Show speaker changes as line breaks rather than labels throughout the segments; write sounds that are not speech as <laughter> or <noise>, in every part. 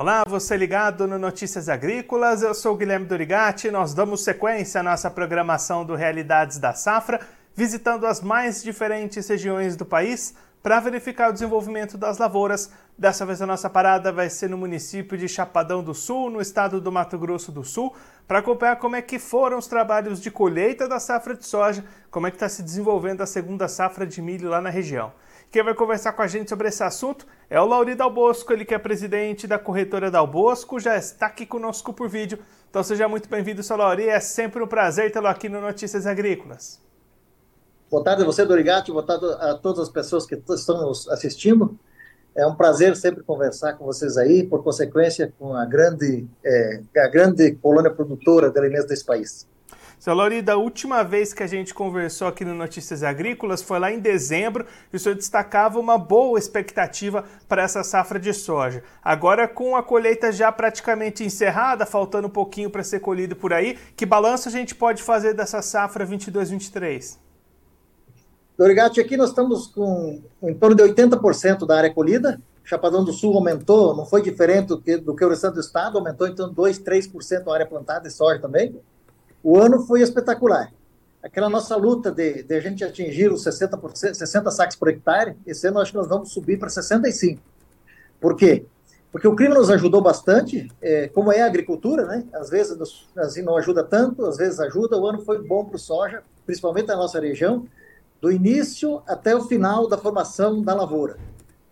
Olá, você ligado no Notícias Agrícolas, eu sou Guilherme Dorigati. Nós damos sequência à nossa programação do Realidades da Safra, visitando as mais diferentes regiões do país para verificar o desenvolvimento das lavouras. Dessa vez a nossa parada vai ser no município de Chapadão do Sul, no estado do Mato Grosso do Sul, para acompanhar como é que foram os trabalhos de colheita da safra de soja, como é que está se desenvolvendo a segunda safra de milho lá na região. Quem vai conversar com a gente sobre esse assunto é o Laurido Albosco, ele que é presidente da corretora da Albosco, já está aqui conosco por vídeo. Então seja muito bem-vindo, seu Lauri, é sempre um prazer tê-lo aqui no Notícias Agrícolas.
Boa tarde a você, Dorigati, boa tarde a todas as pessoas que estão nos assistindo. É um prazer sempre conversar com vocês aí, por consequência, com a grande, é, a grande colônia produtora de alimentos desse país.
Seu Laurida, a última vez que a gente conversou aqui no Notícias Agrícolas foi lá em dezembro e o senhor destacava uma boa expectativa para essa safra de soja. Agora, com a colheita já praticamente encerrada, faltando um pouquinho para ser colhido por aí, que balanço a gente pode fazer dessa safra 22-23?
Dorigati, aqui nós estamos com em torno de 80% da área colhida. Chapadão do Sul aumentou, não foi diferente do que, do que o restante do estado, aumentou então 2, 3% a área plantada de soja também. O ano foi espetacular. Aquela nossa luta de, de a gente atingir os 60%, 60 saques por hectare, esse ano acho que nós vamos subir para 65. Por quê? Porque o clima nos ajudou bastante, é, como é a agricultura, né? Às vezes nos, assim, não ajuda tanto, às vezes ajuda. O ano foi bom para o soja, principalmente na nossa região, do início até o final da formação da lavoura.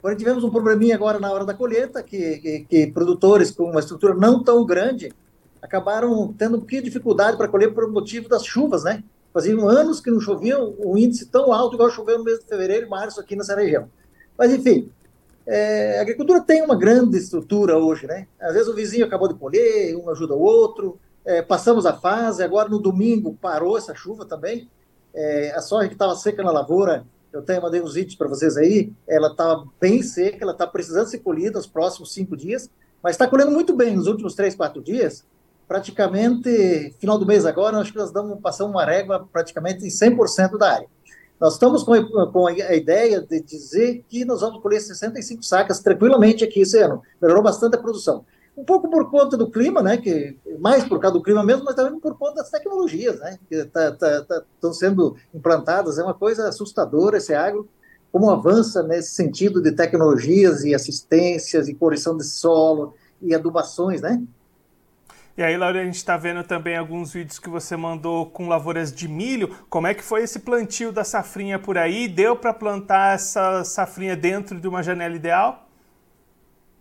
Porém, tivemos um probleminha agora na hora da colheita, que, que, que produtores com uma estrutura não tão grande acabaram tendo um pouquinho de dificuldade para colher por motivo das chuvas, né? Faziam anos que não chovia um índice tão alto igual choveu no mês de fevereiro e março aqui nessa região. Mas, enfim, é, a agricultura tem uma grande estrutura hoje, né? Às vezes o vizinho acabou de colher, um ajuda o outro, é, passamos a fase, agora no domingo parou essa chuva também, é, a soja que estava seca na lavoura, eu até mandei uns vídeos para vocês aí, ela estava bem seca, ela está precisando ser colhida nos próximos cinco dias, mas está colhendo muito bem nos últimos três, quatro dias, praticamente, final do mês agora, acho que nós damos, passamos uma régua praticamente em 100% da área. Nós estamos com, com, a ideia de dizer que nós vamos colher 65 sacas tranquilamente aqui esse ano. Melhorou bastante a produção. Um pouco por conta do clima, né? Que, mais por causa do clima mesmo, mas também por conta das tecnologias, né? Que estão tá, tá, tá sendo implantadas. É uma coisa assustadora esse agro, como avança nesse sentido de tecnologias e assistências e correção de solo e adubações, né?
E aí, Laura, a gente está vendo também alguns vídeos que você mandou com lavouras de milho. Como é que foi esse plantio da safrinha por aí? Deu para plantar essa safrinha dentro de uma janela ideal?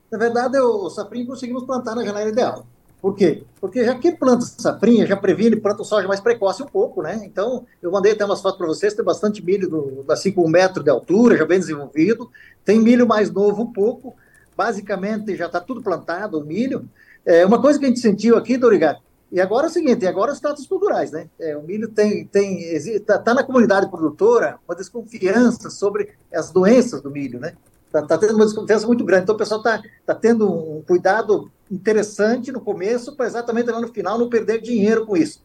Na verdade, o safrinha conseguimos plantar na janela ideal. Por quê? Porque já que planta safrinha, já previne, planta o soja mais precoce um pouco, né? Então, eu mandei até umas fotos para vocês, tem bastante milho do, com um metro de altura, já bem desenvolvido. Tem milho mais novo um pouco. Basicamente, já está tudo plantado, o milho. É, uma coisa que a gente sentiu aqui, Dorigato, e agora é o seguinte, agora os tratos culturais, né? É, o milho tem, tem está tá na comunidade produtora uma desconfiança sobre as doenças do milho, né? Está tá tendo uma desconfiança muito grande. Então o pessoal está tá tendo um cuidado interessante no começo para exatamente lá no final não perder dinheiro com isso.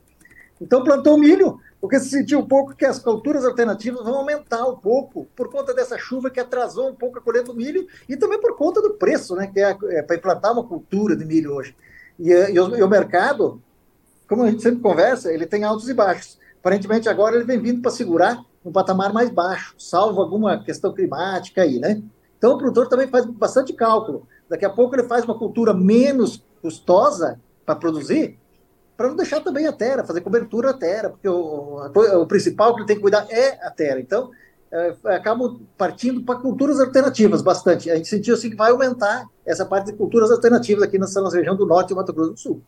Então plantou milho, porque se sentiu um pouco que as culturas alternativas vão aumentar um pouco por conta dessa chuva que atrasou um pouco a colheita do milho e também por conta do preço, né, que é, é para implantar uma cultura de milho hoje. E, e, o, e, o, mercado, como a gente sempre conversa, ele tem altos e baixos. Aparentemente agora ele vem vindo para segurar um patamar mais baixo, salvo alguma questão climática aí, né? Então o produtor também faz bastante cálculo. Daqui a pouco ele faz uma cultura menos custosa para produzir para não deixar também a terra, fazer cobertura à terra, porque o, o principal que ele tem que cuidar é a terra. Então, é, acabam partindo para culturas alternativas bastante. A gente sentiu assim que vai aumentar essa parte de culturas alternativas aqui nessa nossa região do norte e Mato Grosso do Sul.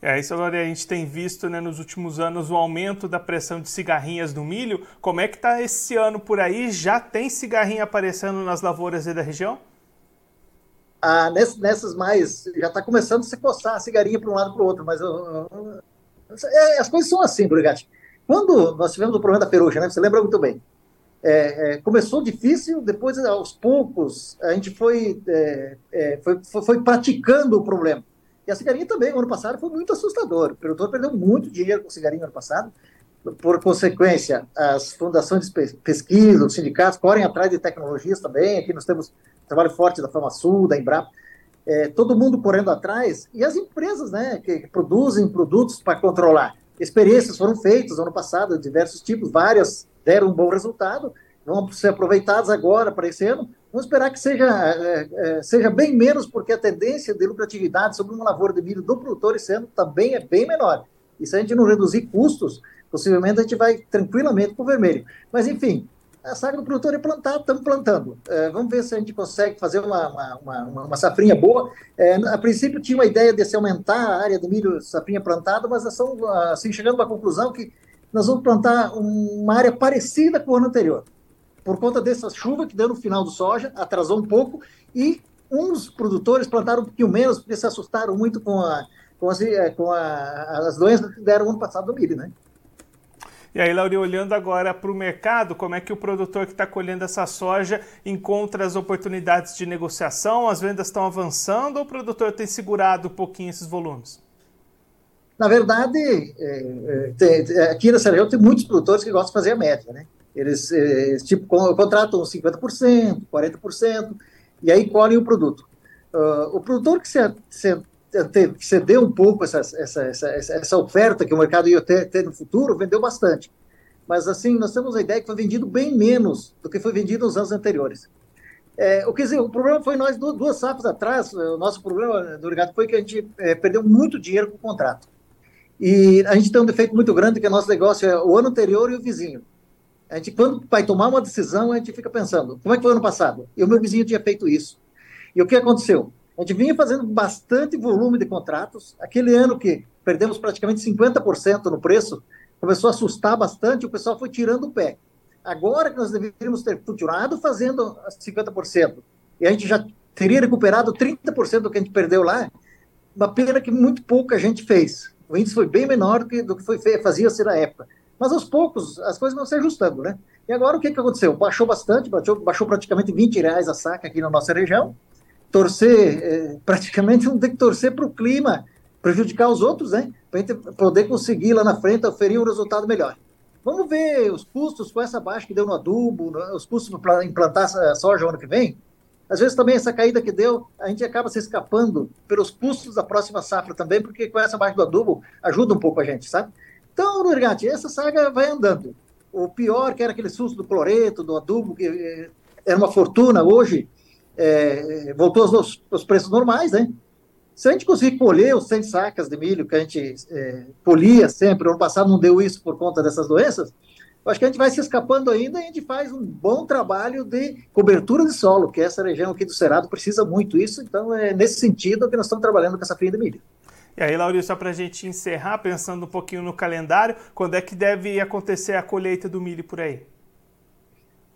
É, isso agora a gente tem visto né, nos últimos anos o aumento da pressão de cigarrinhas no milho. Como é que está esse ano por aí? Já tem cigarrinha aparecendo nas lavouras da região?
Ah, nessas, nessas mais. Já está começando a se coçar a cigarinha para um lado para o outro, mas é, as coisas são assim, Brigatti. Quando nós tivemos o problema da perucha, né, você lembra muito bem, é, é, começou difícil, depois, aos poucos, a gente foi, é, é, foi, foi, foi, praticando o problema. E a cigarinha também, no ano passado, foi muito assustador. O produtor perdeu muito dinheiro com cigarinha no ano passado. Por consequência, as fundações de pesquisa, os sindicatos correm atrás de tecnologias também. Aqui nós temos trabalho forte da FamaSul, da Embrapa. é, todo mundo correndo atrás, e as empresas né, que produzem produtos para controlar. Experiências foram feitas ano passado, diversos tipos, várias deram um bom resultado, vão ser aproveitadas agora para esse ano. Vamos esperar que seja, é, é, seja bem menos, porque a tendência de lucratividade sobre uma lavoura de milho do produtor esse ano também é bem menor. E se a gente não reduzir custos, possivelmente a gente vai tranquilamente para o vermelho. Mas, enfim, a saga do produtor é plantar, estamos plantando. É, vamos ver se a gente consegue fazer uma, uma, uma, uma safrinha boa. É, a princípio tinha uma ideia de se aumentar a área de milho safrinha plantada, mas estamos assim, chegando à conclusão que nós vamos plantar uma área parecida com o ano anterior. Por conta dessa chuva que deu no final do soja, atrasou um pouco, e uns produtores plantaram um pouquinho menos, porque se assustaram muito com, a, com, as, é, com a, as doenças que deram ano passado no milho, né?
E aí, Lauri, olhando agora para o mercado, como é que o produtor que está colhendo essa soja encontra as oportunidades de negociação? As vendas estão avançando ou o produtor tem segurado um pouquinho esses volumes?
Na verdade, é, é, aqui nessa região tem muitos produtores que gostam de fazer a média, né? Eles, é, tipo, contratam 50%, 40%, e aí colhem o produto. Uh, o produtor que se, se cedeu um pouco essa, essa, essa, essa oferta que o mercado ia ter, ter, no futuro, vendeu bastante. Mas, assim, nós temos a ideia que foi vendido bem menos do que foi vendido nos anos anteriores. É, o, que dizer, o problema foi nós, duas safras atrás, o nosso problema do mercado foi que a gente é, perdeu muito dinheiro com o contrato. E a gente tem um defeito muito grande, que o nosso negócio é o ano anterior e o vizinho. A gente, quando vai tomar uma decisão, a gente fica pensando, como é que foi o ano passado? E o meu vizinho tinha feito isso. E o que aconteceu? A gente vinha fazendo bastante volume de contratos. Aquele ano que perdemos praticamente 50% no preço, começou a assustar bastante, o pessoal foi tirando o pé. Agora que nós deveríamos ter continuado fazendo 50%, e a gente já teria recuperado 30% do que a gente perdeu lá, uma pena que muito pouca gente fez. O índice foi bem menor do que, do que foi, fazia-se na época. Mas aos poucos as coisas vão se ajustando, né? E agora o que, que aconteceu? Baixou bastante, baixou, baixou praticamente 20 reais a saca aqui na nossa região torcer, é, praticamente <laughs> não tem que torcer para o clima prejudicar os outros, né? Para a gente poder conseguir lá na frente oferir um resultado melhor. Vamos ver os custos com essa baixa que deu no adubo, os custos para implantar soja ano que vem. Às vezes também essa caída que deu, a gente acaba se escapando pelos custos da próxima safra também, porque com essa baixa do adubo ajuda um pouco a gente, sabe? Então, Nurgati, essa saga vai andando. O pior que era aquele susto do cloreto, do adubo, que eh, era uma fortuna, hoje é, voltou aos, aos, preços normais, né? Se a gente conseguir colher os 100 sacas de milho que a gente é, polia sempre, ano passado não deu isso por conta dessas doenças, eu acho que a gente vai se escapando ainda e a gente faz um bom trabalho de cobertura de solo, que essa região aqui do Cerrado precisa muito isso, então é nesse sentido que nós estamos trabalhando com essa fria de milho.
E aí, Laurício, só para a gente encerrar, pensando um pouquinho no calendário, quando é que deve acontecer a colheita do milho por aí?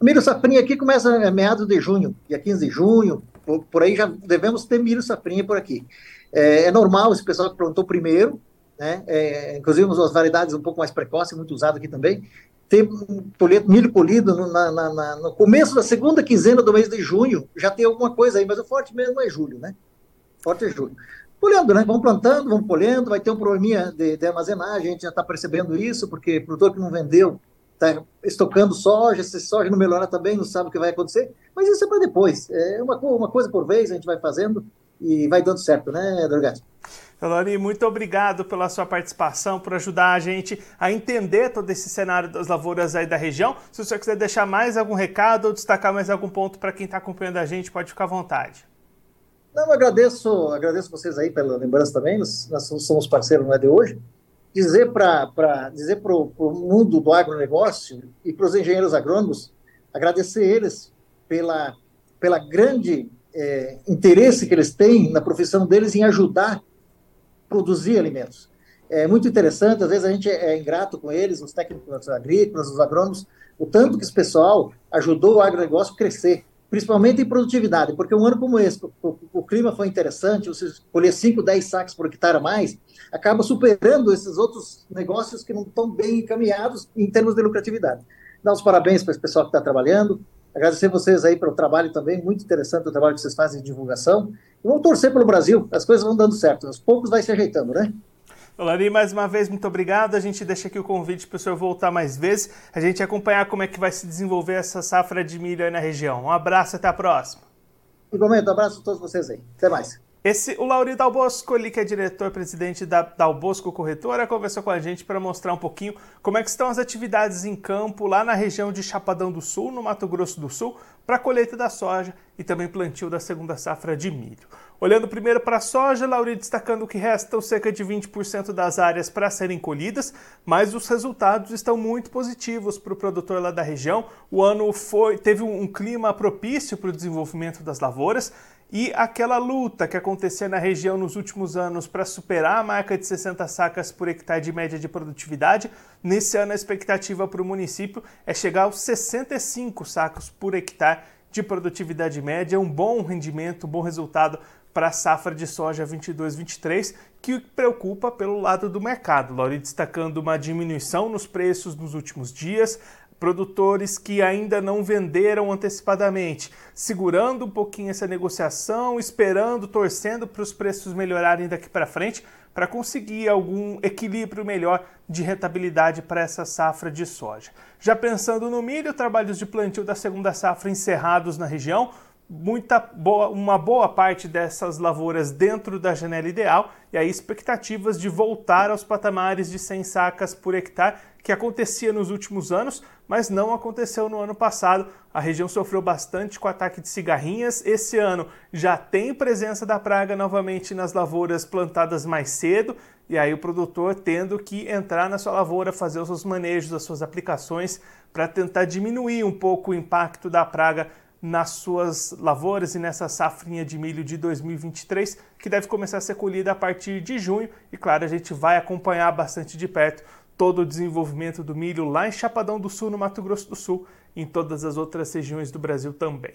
Milho safrinha aqui começa em meados de junho, dia 15 de junho, por, por aí já devemos ter milho safrinha por aqui. É, é normal esse pessoal que plantou primeiro, né? É, inclusive as variedades um pouco mais precoces, muito usado aqui também, ter milho polido no, na, na, no começo da segunda quinzena do mês de junho, já tem alguma coisa aí, mas o forte mesmo é julho, né? Forte é julho. Colhendo, né? Vamos plantando, vamos colhendo, vai ter um probleminha de, de armazenagem, a gente já está percebendo isso, porque produtor que não vendeu está estocando soja, se soja não melhorar também, não sabe o que vai acontecer, mas isso é para depois. É uma, uma coisa por vez, a gente vai fazendo e vai dando certo, né, Drogatti?
Feloni, muito obrigado pela sua participação, por ajudar a gente a entender todo esse cenário das lavouras aí da região. Se você quiser deixar mais algum recado ou destacar mais algum ponto para quem está acompanhando a gente, pode ficar à vontade.
Não, eu agradeço, agradeço vocês aí pela lembrança também, nós, nós somos parceiros, não é de hoje, dizer para dizer para o mundo do agronegócio e para os engenheiros agrônomos, agradecer eles pela, pela grande é, interesse que eles têm na profissão deles em ajudar a produzir alimentos. É muito interessante, às vezes a gente é ingrato com eles, os técnicos agrícolas, os agrônomos, o tanto que esse pessoal ajudou o agronegócio a crescer principalmente em produtividade, porque um ano como esse, o, o clima foi interessante, você colher 5, 10 sacos por hectare a mais, acaba superando esses outros negócios que não estão bem encaminhados em termos de lucratividade. Dar os parabéns para esse pessoal que está trabalhando, agradecer vocês aí pelo trabalho também, muito interessante o trabalho que vocês fazem de divulgação, e vamos torcer pelo Brasil, as coisas vão dando certo, aos poucos vai se ajeitando, né?
Lari, mais uma vez, muito obrigado. A gente deixa aqui o convite para o senhor voltar mais vezes, a gente acompanhar como é que vai se desenvolver essa safra de milho aí na região. Um abraço, até a próxima.
Igualmente, um abraço a todos vocês aí. Até mais.
Esse, o Lauri Dalbosco, ele que é diretor-presidente da Dalbosco Corretora, conversou com a gente para mostrar um pouquinho como é que estão as atividades em campo lá na região de Chapadão do Sul, no Mato Grosso do Sul, para a colheita da soja e também plantio da segunda safra de milho. Olhando primeiro para a soja, Lauri destacando que restam cerca de 20% das áreas para serem colhidas, mas os resultados estão muito positivos para o produtor lá da região. O ano foi, teve um clima propício para o desenvolvimento das lavouras e aquela luta que acontecia na região nos últimos anos para superar a marca de 60 sacas por hectare de média de produtividade, nesse ano a expectativa para o município é chegar aos 65 sacos por hectare de produtividade média, um bom rendimento, um bom resultado para a safra de soja 22-23, que preocupa pelo lado do mercado. Lauri destacando uma diminuição nos preços nos últimos dias, produtores que ainda não venderam antecipadamente, segurando um pouquinho essa negociação, esperando, torcendo para os preços melhorarem daqui para frente, para conseguir algum equilíbrio melhor de rentabilidade para essa safra de soja. Já pensando no milho, trabalhos de plantio da segunda safra encerrados na região, muita boa, uma boa parte dessas lavouras dentro da janela ideal e aí expectativas de voltar aos patamares de 100 sacas por hectare que acontecia nos últimos anos, mas não aconteceu no ano passado. A região sofreu bastante com o ataque de cigarrinhas. Esse ano já tem presença da praga novamente nas lavouras plantadas mais cedo, e aí o produtor tendo que entrar na sua lavoura, fazer os seus manejos, as suas aplicações para tentar diminuir um pouco o impacto da praga nas suas lavouras e nessa safrinha de milho de 2023, que deve começar a ser colhida a partir de junho. E claro, a gente vai acompanhar bastante de perto todo o desenvolvimento do milho lá em Chapadão do Sul, no Mato Grosso do Sul, e em todas as outras regiões do Brasil também.